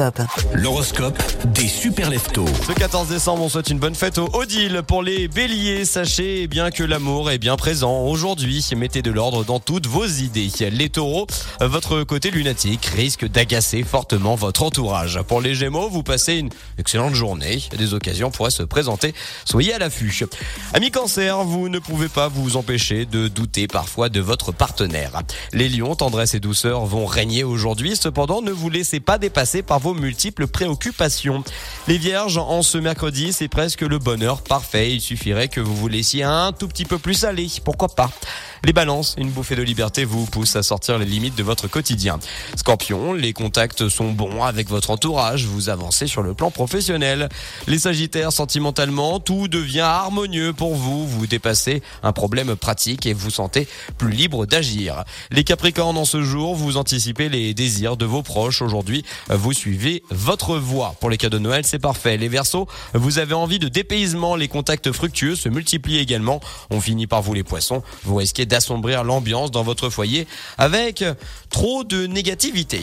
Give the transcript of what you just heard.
L'horoscope. L'horoscope des super leftos. Ce 14 décembre, on souhaite une bonne fête au Odile. Pour les béliers, sachez bien que l'amour est bien présent aujourd'hui. Mettez de l'ordre dans toutes vos idées. Les taureaux, votre côté lunatique risque d'agacer fortement votre entourage. Pour les gémeaux, vous passez une excellente journée. Des occasions pourraient se présenter. Soyez à l'affût. Amis cancer, vous ne pouvez pas vous empêcher de douter parfois de votre partenaire. Les lions, tendresse et douceur vont régner aujourd'hui. Cependant, ne vous laissez pas dépasser par vos multiples préoccupations. Les vierges, en ce mercredi, c'est presque le bonheur parfait. Il suffirait que vous vous laissiez un tout petit peu plus aller. Pourquoi pas? Les balances, une bouffée de liberté vous pousse à sortir les limites de votre quotidien. Scorpion, les contacts sont bons avec votre entourage, vous avancez sur le plan professionnel. Les sagittaires, sentimentalement, tout devient harmonieux pour vous, vous dépassez un problème pratique et vous sentez plus libre d'agir. Les capricornes, en ce jour, vous anticipez les désirs de vos proches. Aujourd'hui, vous suivez votre voie. Pour les cadeaux de Noël, c'est parfait. Les versos, vous avez envie de dépaysement, les contacts fructueux se multiplient également. On finit par vous les poissons, vous risquez d'assombrir l'ambiance dans votre foyer avec trop de négativité.